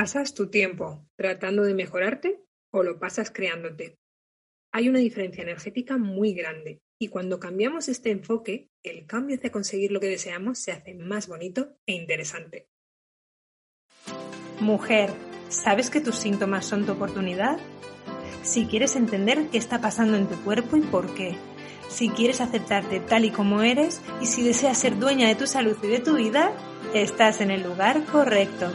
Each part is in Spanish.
¿Pasas tu tiempo tratando de mejorarte o lo pasas creándote? Hay una diferencia energética muy grande y cuando cambiamos este enfoque, el cambio hacia conseguir lo que deseamos se hace más bonito e interesante. Mujer, ¿sabes que tus síntomas son tu oportunidad? Si quieres entender qué está pasando en tu cuerpo y por qué, si quieres aceptarte tal y como eres y si deseas ser dueña de tu salud y de tu vida, estás en el lugar correcto.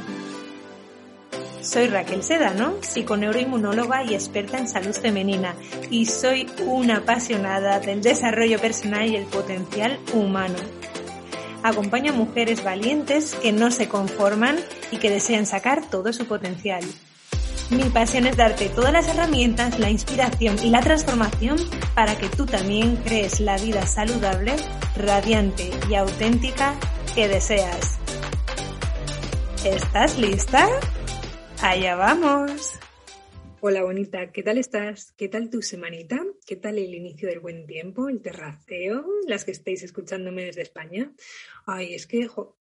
Soy Raquel Sedano, psiconeuroinmunóloga y experta en salud femenina, y soy una apasionada del desarrollo personal y el potencial humano. Acompaño a mujeres valientes que no se conforman y que desean sacar todo su potencial. Mi pasión es darte todas las herramientas, la inspiración y la transformación para que tú también crees la vida saludable, radiante y auténtica que deseas. ¿Estás lista? Allá vamos. Hola bonita, ¿qué tal estás? ¿Qué tal tu semanita? ¿Qué tal el inicio del buen tiempo, el terraceo? Las que estéis escuchándome desde España. Ay, es que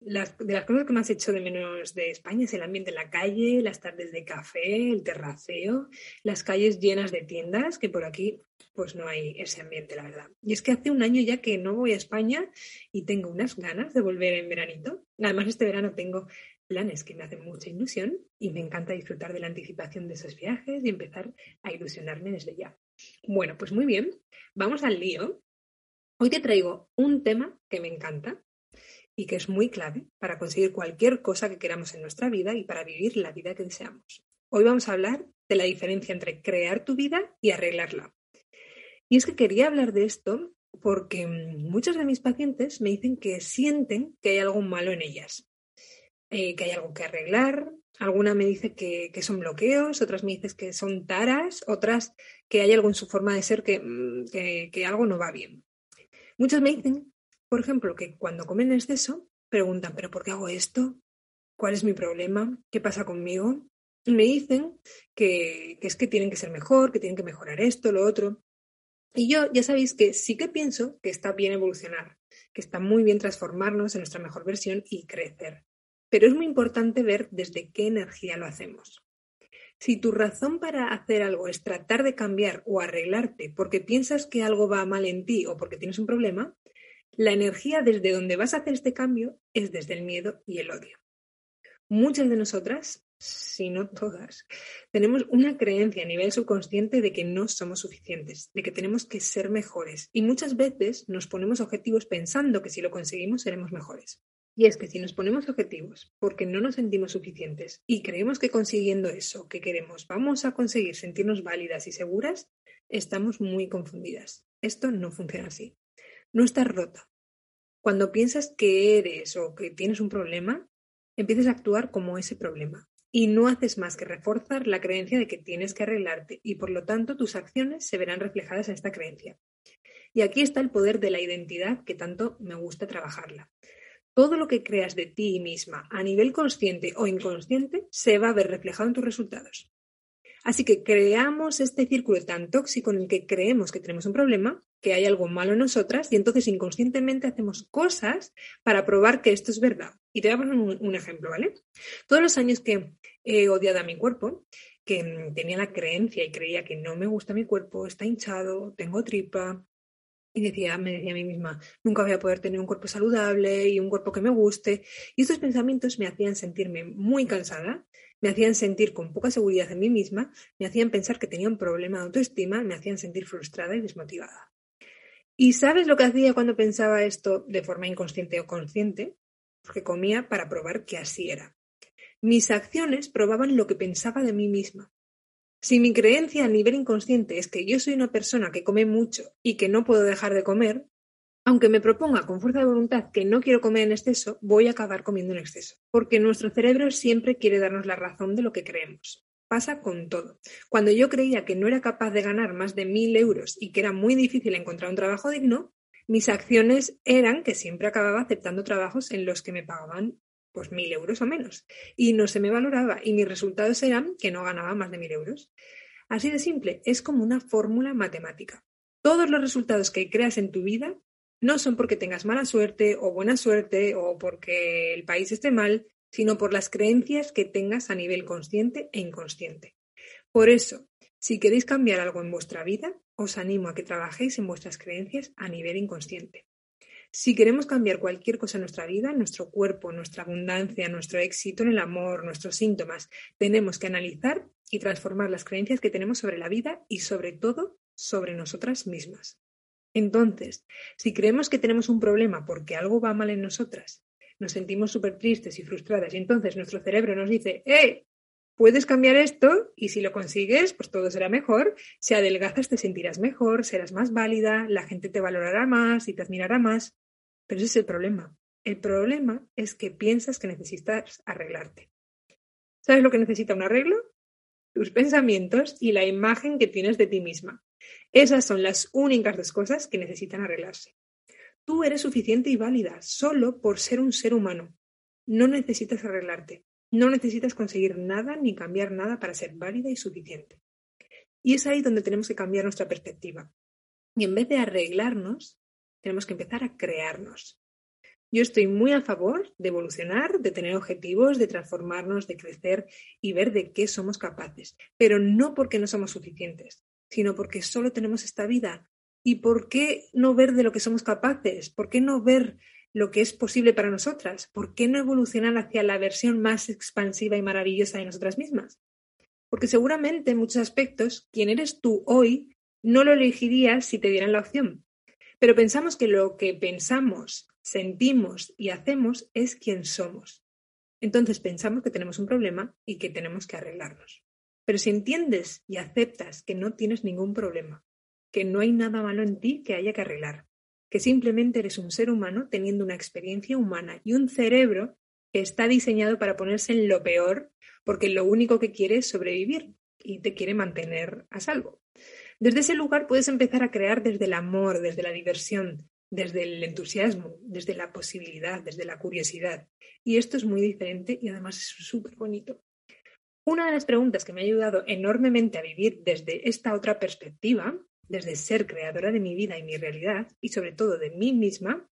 las, de las cosas que más he hecho de menos de España es el ambiente en la calle, las tardes de café, el terraceo, las calles llenas de tiendas, que por aquí pues no hay ese ambiente, la verdad. Y es que hace un año ya que no voy a España y tengo unas ganas de volver en veranito. Además, este verano tengo planes que me hacen mucha ilusión y me encanta disfrutar de la anticipación de esos viajes y empezar a ilusionarme desde ya. Bueno, pues muy bien, vamos al lío. Hoy te traigo un tema que me encanta y que es muy clave para conseguir cualquier cosa que queramos en nuestra vida y para vivir la vida que deseamos. Hoy vamos a hablar de la diferencia entre crear tu vida y arreglarla. Y es que quería hablar de esto porque muchos de mis pacientes me dicen que sienten que hay algo malo en ellas, eh, que hay algo que arreglar. Alguna me dice que, son bloqueos, otras me dicen que son taras, otras que hay algo en su forma de ser que, mm, que, algo no va bien. Muchos me dicen, por ejemplo, que cuando comen en exceso, preguntan, ¿pero por qué hago esto? ¿Cuál es mi problema? ¿Qué pasa conmigo? Me dicen que, que, es que tienen que ser mejor, que tienen que mejorar esto, lo otro. Y yo ya sabéis que sí que pienso que está bien evolucionar, que está muy bien transformarnos en nuestra mejor versión y crecer. Pero es muy importante ver desde qué energía lo hacemos. Si tu razón para hacer algo es tratar de cambiar o arreglarte porque piensas que algo va mal en ti o porque tienes un problema, la energía desde donde vas a hacer este cambio es desde el miedo y el odio. Muchas de nosotras, si no todas, tenemos una creencia a nivel subconsciente de que no somos suficientes, de que tenemos que ser mejores y muchas veces nos ponemos objetivos pensando que si lo conseguimos seremos mejores. Y es que si nos ponemos objetivos porque no nos sentimos suficientes y creemos que consiguiendo eso que queremos vamos a conseguir sentirnos válidas y seguras, estamos muy confundidas. Esto no funciona así. No estás rota. Cuando piensas que eres o que tienes un problema, empiezas a actuar como ese problema y no haces más que reforzar la creencia de que tienes que arreglarte y por lo tanto tus acciones se verán reflejadas en esta creencia. Y aquí está el poder de la identidad que tanto me gusta trabajarla todo lo que creas de ti misma a nivel consciente o inconsciente se va a ver reflejado en tus resultados. Así que creamos este círculo tan tóxico en el que creemos que tenemos un problema, que hay algo malo en nosotras y entonces inconscientemente hacemos cosas para probar que esto es verdad. Y te voy a poner un, ejemplo, ¿vale? Todos los años que he odiado a mi cuerpo, que tenía la creencia y creía que no me gusta mi cuerpo, está hinchado, tengo tripa, y decía, me decía a mí misma, nunca voy a poder tener un cuerpo saludable y un cuerpo que me guste. Y estos pensamientos me hacían sentirme muy cansada, me hacían sentir con poca seguridad en mí misma, me hacían pensar que tenía un problema de autoestima, me hacían sentir frustrada y desmotivada. ¿Y sabes lo que hacía cuando pensaba esto de forma inconsciente o consciente? Porque comía para probar que así era. Mis acciones probaban lo que pensaba de mí misma. Si mi creencia a nivel inconsciente es que yo soy una persona que come mucho y que no puedo dejar de comer, aunque me proponga con fuerza de voluntad que no quiero comer en exceso, voy a acabar comiendo en exceso, porque nuestro cerebro siempre quiere darnos la razón de lo que creemos. Pasa con todo. Cuando yo creía que no era capaz de ganar más de mil euros y que era muy difícil encontrar un trabajo digno, mis acciones eran que siempre acababa aceptando trabajos en los que me pagaban pues mil euros o menos. Y no se me valoraba y mis resultados eran que no ganaba más de mil euros. Así de simple, es como una fórmula matemática. Todos los resultados que creas en tu vida no son porque tengas mala suerte o buena suerte o porque el país esté mal, sino por las creencias que tengas a nivel consciente e inconsciente. Por eso, si queréis cambiar algo en vuestra vida, os animo a que trabajéis en vuestras creencias a nivel inconsciente. Si queremos cambiar cualquier cosa en nuestra vida, nuestro cuerpo, nuestra abundancia, nuestro éxito en el amor, nuestros síntomas, tenemos que analizar y transformar las creencias que tenemos sobre la vida y sobre todo sobre nosotras mismas. Entonces, si creemos que tenemos un problema porque algo va mal en nosotras, nos sentimos súper tristes y frustradas y entonces nuestro cerebro nos dice, ¡eh! Puedes cambiar esto y si lo consigues, pues todo será mejor. Si adelgazas te sentirás mejor, serás más válida, la gente te valorará más y te admirará más. Pero ese es el problema. El problema es que piensas que necesitas arreglarte. ¿Sabes lo que necesita un arreglo? Tus pensamientos y la imagen que tienes de ti misma. Esas son las únicas dos cosas que necesitan arreglarse. Tú eres suficiente y válida solo por ser un ser humano. No necesitas arreglarte. No necesitas conseguir nada ni cambiar nada para ser válida y suficiente. Y es ahí donde tenemos que cambiar nuestra perspectiva. Y en vez de arreglarnos, tenemos que empezar a crearnos. Yo estoy muy a favor de evolucionar, de tener objetivos, de transformarnos, de crecer y ver de qué somos capaces, pero no porque no somos suficientes, sino porque solo tenemos esta vida. ¿Y por qué no ver de lo que somos capaces? ¿Por qué no ver lo que es posible para nosotras? ¿Por qué no evolucionar hacia la versión más expansiva y maravillosa de nosotras mismas? Porque seguramente en muchos aspectos, quien eres tú hoy no lo elegirías si te dieran la opción. Pero pensamos que lo que pensamos, sentimos y hacemos es quien somos. Entonces pensamos que tenemos un problema y que tenemos que arreglarnos. Pero si entiendes y aceptas que no tienes ningún problema, que no hay nada malo en ti que haya que arreglar, que simplemente eres un ser humano teniendo una experiencia humana y un cerebro que está diseñado para ponerse en lo peor porque lo único que quiere es sobrevivir y te quiere mantener a salvo. Desde ese lugar puedes empezar a crear desde el amor, desde la diversión, desde el entusiasmo, desde la posibilidad, desde la curiosidad. Y esto es muy diferente y además es súper bonito. Una de las preguntas que me ha ayudado enormemente a vivir desde esta otra perspectiva, desde ser creadora de mi vida y mi realidad, y sobre todo de mí misma,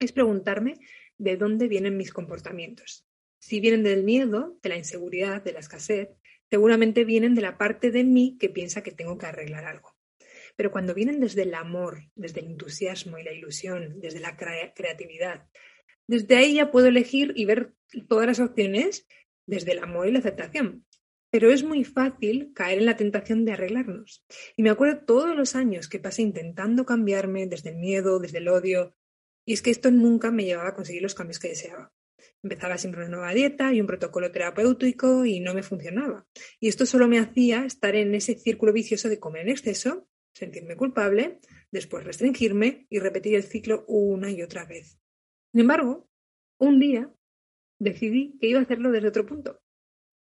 es preguntarme de dónde vienen mis comportamientos. Si vienen del miedo, de la inseguridad, de la escasez, seguramente vienen de la parte de mí que piensa que tengo que arreglar algo. Pero cuando vienen desde el amor, desde el entusiasmo y la ilusión, desde la creatividad, desde ahí ya puedo elegir y ver todas las opciones desde el amor y la aceptación. Pero es muy fácil caer en la tentación de arreglarnos. Y me acuerdo todos los años que pasé intentando cambiarme desde el miedo, desde el odio, y es que esto nunca me llevaba a conseguir los cambios que deseaba. Empezaba siempre una nueva dieta y un protocolo terapéutico y no me funcionaba. Y esto solo me hacía estar en ese círculo vicioso de comer en exceso, sentirme culpable, después restringirme y repetir el ciclo una y otra vez. Sin embargo, un día decidí que iba a hacerlo desde otro punto.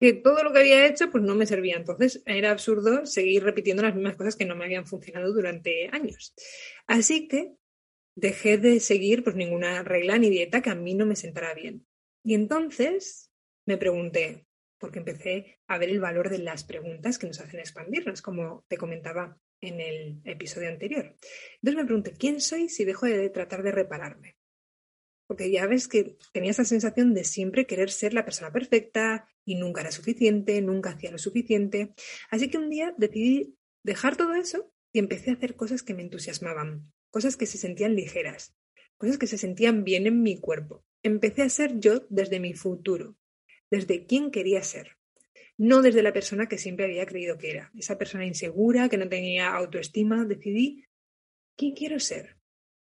Que todo lo que había hecho pues no me servía. Entonces era absurdo seguir repitiendo las mismas cosas que no me habían funcionado durante años. Así que dejé de seguir pues ninguna regla ni dieta que a mí no me sentara bien. Y entonces me pregunté, porque empecé a ver el valor de las preguntas que nos hacen expandirnos, como te comentaba en el episodio anterior. Entonces me pregunté, ¿quién soy si dejo de tratar de repararme? Porque ya ves que tenía esa sensación de siempre querer ser la persona perfecta y nunca era suficiente, nunca hacía lo suficiente. Así que un día decidí dejar todo eso y empecé a hacer cosas que me entusiasmaban, cosas que se sentían ligeras, cosas que se sentían bien en mi cuerpo. Empecé a ser yo desde mi futuro, desde quién quería ser, no desde la persona que siempre había creído que era, esa persona insegura, que no tenía autoestima. Decidí quién quiero ser.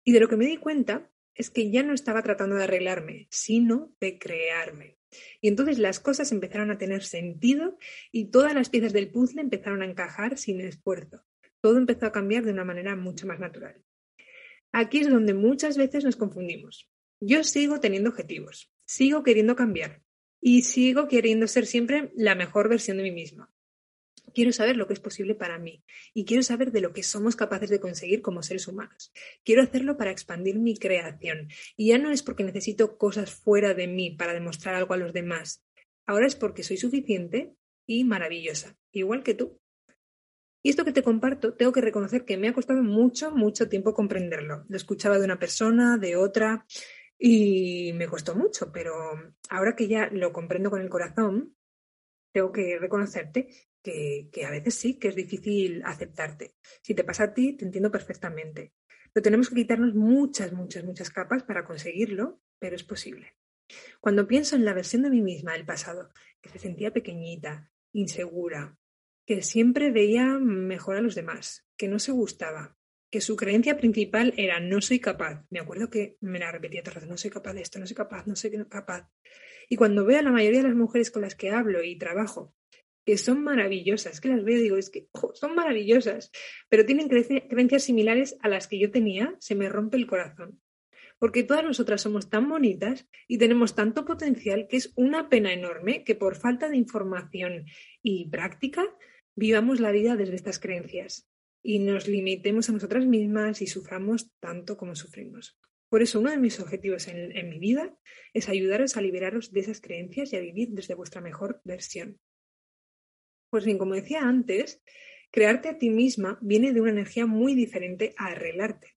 Y de lo que me di cuenta es que ya no estaba tratando de arreglarme, sino de crearme. Y entonces las cosas empezaron a tener sentido y todas las piezas del puzzle empezaron a encajar sin esfuerzo. Todo empezó a cambiar de una manera mucho más natural. Aquí es donde muchas veces nos confundimos. Yo sigo teniendo objetivos, sigo queriendo cambiar y sigo queriendo ser siempre la mejor versión de mí misma. Quiero saber lo que es posible para mí y quiero saber de lo que somos capaces de conseguir como seres humanos. Quiero hacerlo para expandir mi creación y ya no es porque necesito cosas fuera de mí para demostrar algo a los demás. Ahora es porque soy suficiente y maravillosa, igual que tú. Y esto que te comparto, tengo que reconocer que me ha costado mucho, mucho tiempo comprenderlo. Lo escuchaba de una persona, de otra, Y me costó mucho, pero ahora que ya lo comprendo con el corazón, tengo que reconocerte que, que, a veces sí, que es difícil aceptarte. Si te pasa a ti, te entiendo perfectamente. Pero tenemos que quitarnos muchas, muchas, muchas capas para conseguirlo, pero es posible. Cuando pienso en la versión de mí misma del pasado, que se sentía pequeñita, insegura, que siempre veía mejor a los demás, que no se gustaba, que su creencia principal era no soy capaz. Me acuerdo que me la repetía todo el rato, no soy capaz de esto, no soy capaz, no soy capaz. Y cuando veo a la mayoría de las mujeres con las que hablo y trabajo, que son maravillosas, que las veo y digo, es que son maravillosas, pero tienen creencias similares a las que yo tenía, se me rompe el corazón porque todas nosotras somos tan bonitas y tenemos tanto potencial que es una pena enorme que por falta de información y práctica vivamos la vida desde estas creencias y nos limitemos a nosotras mismas y suframos tanto como sufrimos. Por eso uno de mis objetivos en, mi vida es ayudaros a liberaros de esas creencias y a vivir desde vuestra mejor versión. Pues bien, como decía antes, crearte a ti misma viene de una energía muy diferente a arreglarte.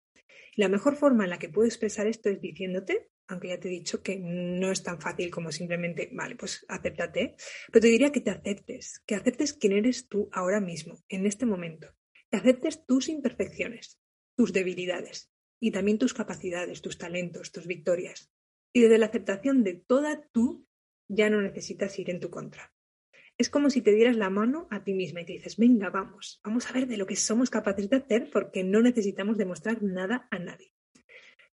La mejor forma en la que puedo expresar esto es diciéndote, aunque ya te he dicho que no es tan fácil como simplemente, vale, pues acéptate, pero te diría que te aceptes, que aceptes quién eres tú ahora mismo, en este momento, que aceptes tus imperfecciones, tus debilidades y también tus capacidades, tus talentos, tus victorias. Y desde la aceptación de toda tú, ya no necesitas ir en tu contra. Es como si te dieras la mano a ti misma y te dices, venga, vamos, vamos a ver de lo que somos capaces de hacer porque no necesitamos demostrar nada a nadie.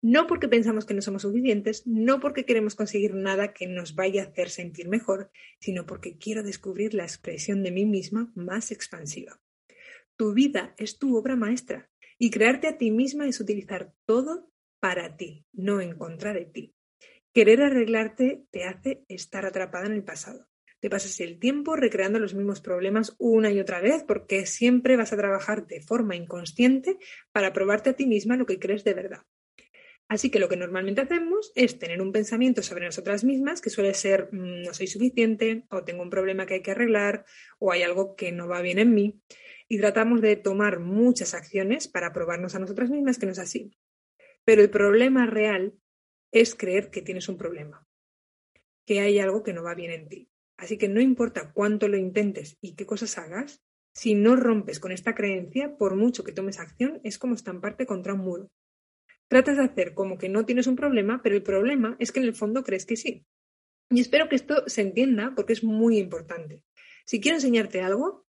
No porque pensamos que no somos suficientes, no porque queremos conseguir nada que nos vaya a hacer sentir mejor, sino porque quiero descubrir la expresión de mí misma más expansiva. Tu vida es tu obra maestra y crearte a ti misma es utilizar todo para ti, no en contra de ti. Querer arreglarte te hace estar atrapada en el pasado. Te pasas el tiempo recreando los mismos problemas una y otra vez porque siempre vas a trabajar de forma inconsciente para probarte a ti misma lo que crees de verdad. Así que lo que normalmente hacemos es tener un pensamiento sobre nosotras mismas que suele ser mm, no soy suficiente o tengo un problema que hay que arreglar o hay algo que no va bien en mí y tratamos de tomar muchas acciones para probarnos a nosotras mismas que no es así. Pero el problema real es creer que tienes un problema, que hay algo que no va bien en ti. Así que no importa cuánto lo intentes y qué cosas hagas, si no rompes con esta creencia, por mucho que tomes acción, es como estamparte contra un muro. Tratas de hacer como que no tienes un problema, pero el problema es que en el fondo crees que sí. Y espero que esto se entienda porque es muy importante. Si quiero enseñarte algo,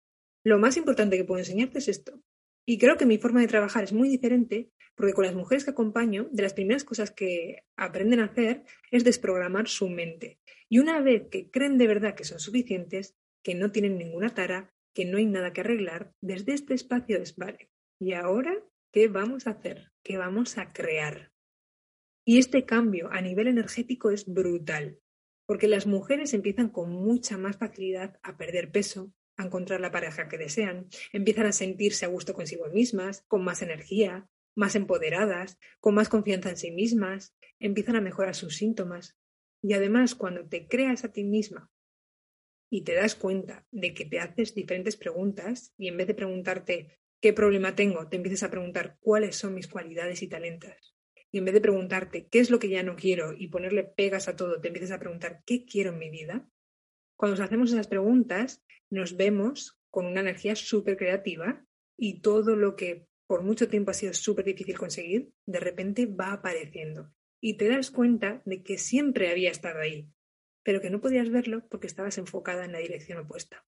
lo más importante que puedo enseñarte es esto. Y creo que mi forma de trabajar es muy diferente porque con las mujeres que acompaño, de las primeras cosas que aprenden a hacer es desprogramar su mente. Y una vez que creen de verdad que son suficientes, que no tienen ninguna tara, que no hay nada que arreglar, desde este espacio es, vale, ¿y ahora qué vamos a hacer? ¿Qué vamos a crear? Y este cambio a nivel energético es brutal, porque las mujeres empiezan con mucha más facilidad a perder peso, a encontrar la pareja que desean, empiezan a sentirse a gusto consigo mismas, con más energía, más empoderadas, con más confianza en sí mismas, empiezan a mejorar sus síntomas. Y además, cuando te creas a ti misma y te das cuenta de que te haces diferentes preguntas y en vez de preguntarte qué problema tengo, te empiezas a preguntar cuáles son mis cualidades y talentos. Y en vez de preguntarte qué es lo que ya no quiero y ponerle pegas a todo, te empiezas a preguntar qué quiero en mi vida. Cuando nos hacemos esas preguntas, nos vemos con una energía súper creativa y todo lo que por mucho tiempo ha sido súper difícil conseguir, de repente va apareciendo. Y te das cuenta de que siempre había estado ahí, pero que no podías verlo porque estabas enfocada en la dirección opuesta.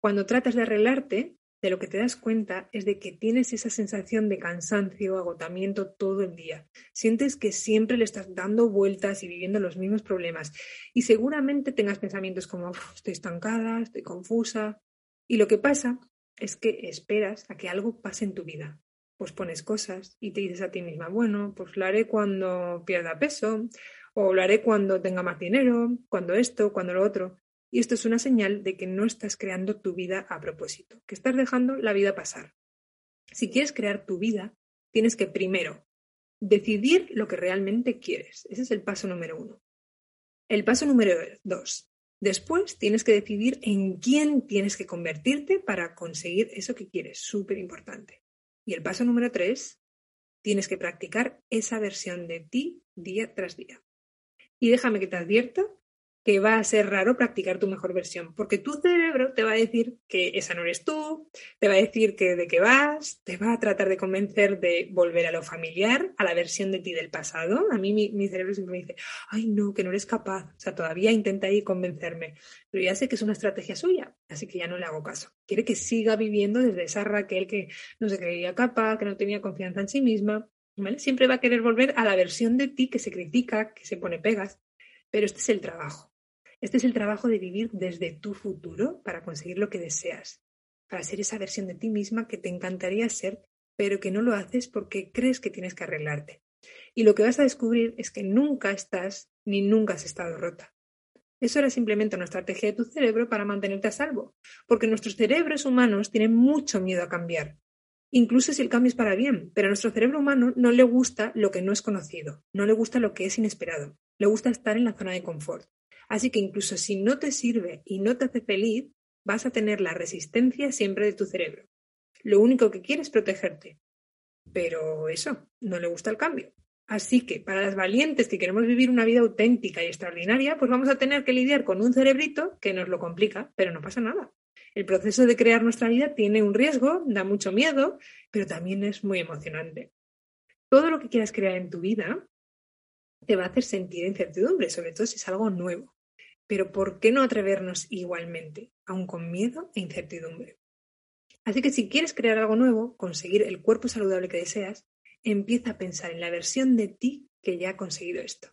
Cuando tratas de arreglarte, de lo que te das cuenta es de que tienes esa sensación de cansancio, agotamiento todo el día. Sientes que siempre le estás dando vueltas y viviendo los mismos problemas. Y seguramente tengas pensamientos como estoy estancada, estoy confusa. Y lo que pasa es que esperas a que algo pase en tu vida. Pues pones cosas y te dices a ti misma, bueno, pues lo haré cuando pierda peso, o lo haré cuando tenga más dinero, cuando esto, cuando lo otro. Y esto es una señal de que no estás creando tu vida a propósito, que estás dejando la vida pasar. Si quieres crear tu vida, tienes que primero decidir lo que realmente quieres. Ese es el paso número uno. El paso número dos, Después tienes que decidir en quién tienes que convertirte para conseguir eso que quieres, súper importante. Y el paso número tres, tienes que practicar esa versión de ti día tras día. Y déjame que te advierta que va a ser raro practicar tu mejor versión, porque tu cerebro te va a decir que esa no eres tú, te va a decir que de qué vas, te va a tratar de convencer de volver a lo familiar, a la versión de ti del pasado. A mí mi, cerebro siempre me dice, ay no, que no eres capaz, o sea, todavía intenta ahí convencerme, pero ya sé que es una estrategia suya, así que ya no le hago caso. Quiere que siga viviendo desde esa Raquel que no se creía capaz, que no tenía confianza en sí misma, ¿vale? Siempre va a querer volver a la versión de ti que se critica, que se pone pegas, pero este es el trabajo este es el trabajo de vivir desde tu futuro para conseguir lo que deseas, para ser esa versión de ti misma que te encantaría ser, pero que no lo haces porque crees que tienes que arreglarte. Y lo que vas a descubrir es que nunca estás ni nunca has estado rota. Eso era simplemente una estrategia de tu cerebro para mantenerte a salvo, porque nuestros cerebros humanos tienen mucho miedo a cambiar, incluso si el cambio es para bien, pero a nuestro cerebro humano no le gusta lo que no es conocido, no le gusta lo que es inesperado, le gusta estar en la zona de confort. Así que incluso si no te sirve y no te hace feliz, vas a tener la resistencia siempre de tu cerebro. Lo único que quiere es protegerte. Pero eso, no le gusta el cambio. Así que para las valientes que queremos vivir una vida auténtica y extraordinaria, pues vamos a tener que lidiar con un cerebrito que nos lo complica, pero no pasa nada. El proceso de crear nuestra vida tiene un riesgo, da mucho miedo, pero también es muy emocionante. Todo lo que quieras crear en tu vida te va a hacer sentir incertidumbre, sobre todo si es algo nuevo. Pero ¿por qué no atrevernos igualmente, aun con miedo e incertidumbre? Así que si quieres crear algo nuevo, conseguir el cuerpo saludable que deseas, empieza a pensar en la versión de ti que ya ha conseguido esto.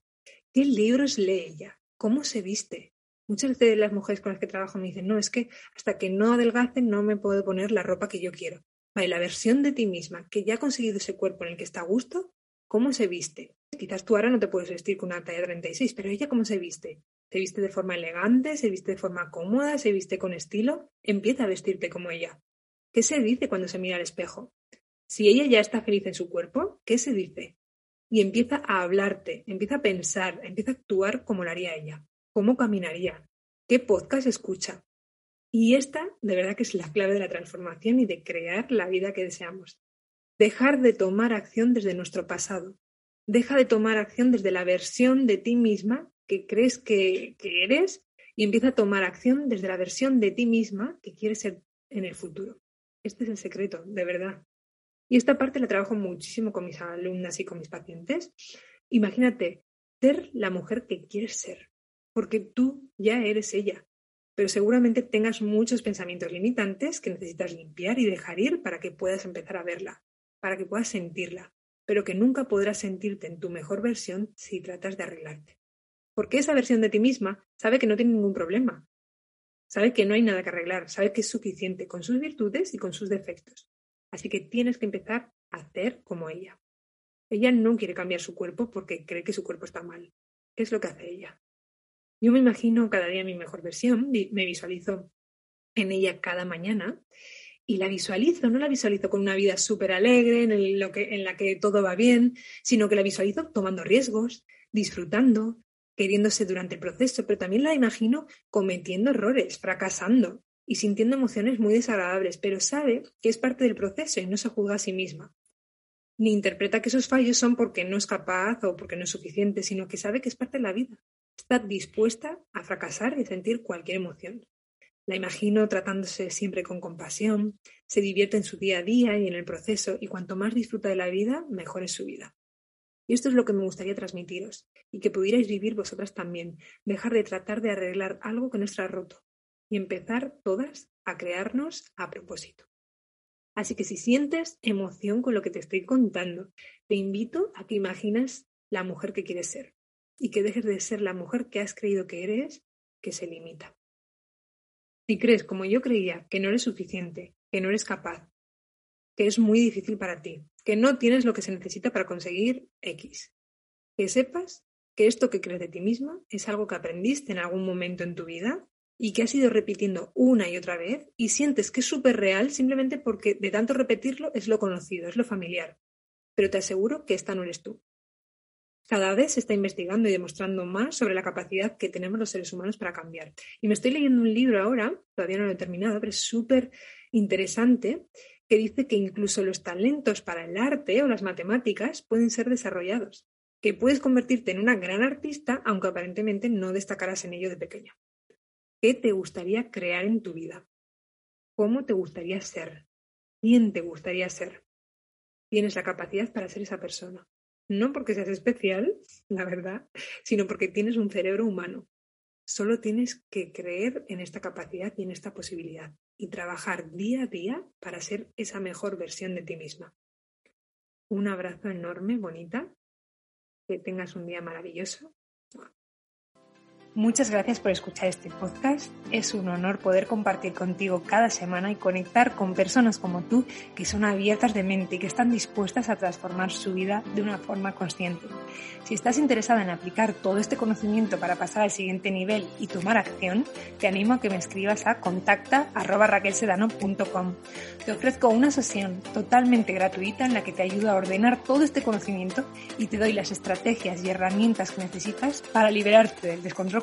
¿Qué libros lee ella? ¿Cómo se viste? Muchas de las mujeres con las que trabajo me dicen, no, es que hasta que no adelgace no me puedo poner la ropa que yo quiero. Vale, la versión de ti misma que ya ha conseguido ese cuerpo en el que está a gusto, ¿cómo se viste? Quizás tú ahora no te puedes vestir con una talla 36, pero ella cómo se viste? Se viste de forma elegante, se viste de forma cómoda, se viste con estilo, empieza a vestirte como ella. ¿Qué se dice cuando se mira al espejo? Si ella ya está feliz en su cuerpo, ¿qué se dice? Y empieza a hablarte, empieza a pensar, empieza a actuar como lo haría ella, cómo caminaría, qué podcast escucha. Y esta, de verdad que es la clave de la transformación y de crear la vida que deseamos. Dejar de tomar acción desde nuestro pasado. Deja de tomar acción desde la versión de ti misma que crees que, eres y empieza a tomar acción desde la versión de ti misma que quieres ser en el futuro. Este es el secreto, de verdad. Y esta parte la trabajo muchísimo con mis alumnas y con mis pacientes. Imagínate ser la mujer que quieres ser, porque tú ya eres ella, pero seguramente tengas muchos pensamientos limitantes que necesitas limpiar y dejar ir para que puedas empezar a verla, para que puedas sentirla, pero que nunca podrás sentirte en tu mejor versión si tratas de arreglarte. Porque esa versión de ti misma sabe que no tiene ningún problema, sabe que no hay nada que arreglar, sabe que es suficiente con sus virtudes y con sus defectos. Así que tienes que empezar a hacer como ella. Ella no quiere cambiar su cuerpo porque cree que su cuerpo está mal. ¿Qué es lo que hace ella? Yo me imagino cada día mi mejor versión, me visualizo en ella cada mañana y la visualizo, no la visualizo con una vida súper alegre en, lo que, en la que todo va bien, sino que la visualizo tomando riesgos, disfrutando, queriéndose durante el proceso, pero también la imagino cometiendo errores, fracasando y sintiendo emociones muy desagradables, pero sabe que es parte del proceso y no se juzga a sí misma. Ni interpreta que esos fallos son porque no es capaz o porque no es suficiente, sino que sabe que es parte de la vida. Está dispuesta a fracasar y sentir cualquier emoción. La imagino tratándose siempre con compasión, se divierte en su día a día y en el proceso, y cuanto más disfruta de la vida, mejor es su vida. Y esto es lo que me gustaría transmitiros, y que pudierais vivir vosotras también, dejar de tratar de arreglar algo que no está roto, y empezar todas a crearnos a propósito. Así que si sientes emoción con lo que te estoy contando, te invito a que imagines la mujer que quieres ser, y que dejes de ser la mujer que has creído que eres, que se limita. Si crees, como yo creía, que no eres suficiente, que no eres capaz, que es muy difícil para ti, que no tienes lo que se necesita para conseguir X. Que sepas que esto que crees de ti misma es algo que aprendiste en algún momento en tu vida y que has ido repitiendo una y otra vez y sientes que es súper real simplemente porque de tanto repetirlo es lo conocido, es lo familiar. Pero te aseguro que esta no eres tú. Cada vez se está investigando y demostrando más sobre la capacidad que tenemos los seres humanos para cambiar. Y me estoy leyendo un libro ahora, todavía no lo he terminado, pero es súper interesante, que dice que incluso los talentos para el arte o las matemáticas pueden ser desarrollados, que puedes convertirte en una gran artista aunque aparentemente no destacaras en ello de pequeño. ¿Qué te gustaría crear en tu vida? ¿Cómo te gustaría ser? ¿Quién te gustaría ser? Tienes la capacidad para ser esa persona. No porque seas especial, la verdad, sino porque tienes un cerebro humano. Solo tienes que creer en esta capacidad y en esta posibilidad y trabajar día a día para ser esa mejor versión de ti misma. Un abrazo enorme, bonita. Que tengas un día maravilloso. Muchas gracias por escuchar este podcast. Es un honor poder compartir contigo cada semana y conectar con personas como tú que son abiertas de mente y que están dispuestas a transformar su vida de una forma consciente. Si estás interesada en aplicar todo este conocimiento para pasar al siguiente nivel y tomar acción, te animo a que me escribas a contacta.raquelsedano.com. Te ofrezco una sesión totalmente gratuita en la que te ayudo a ordenar todo este conocimiento y te doy las estrategias y herramientas que necesitas para liberarte del descontrol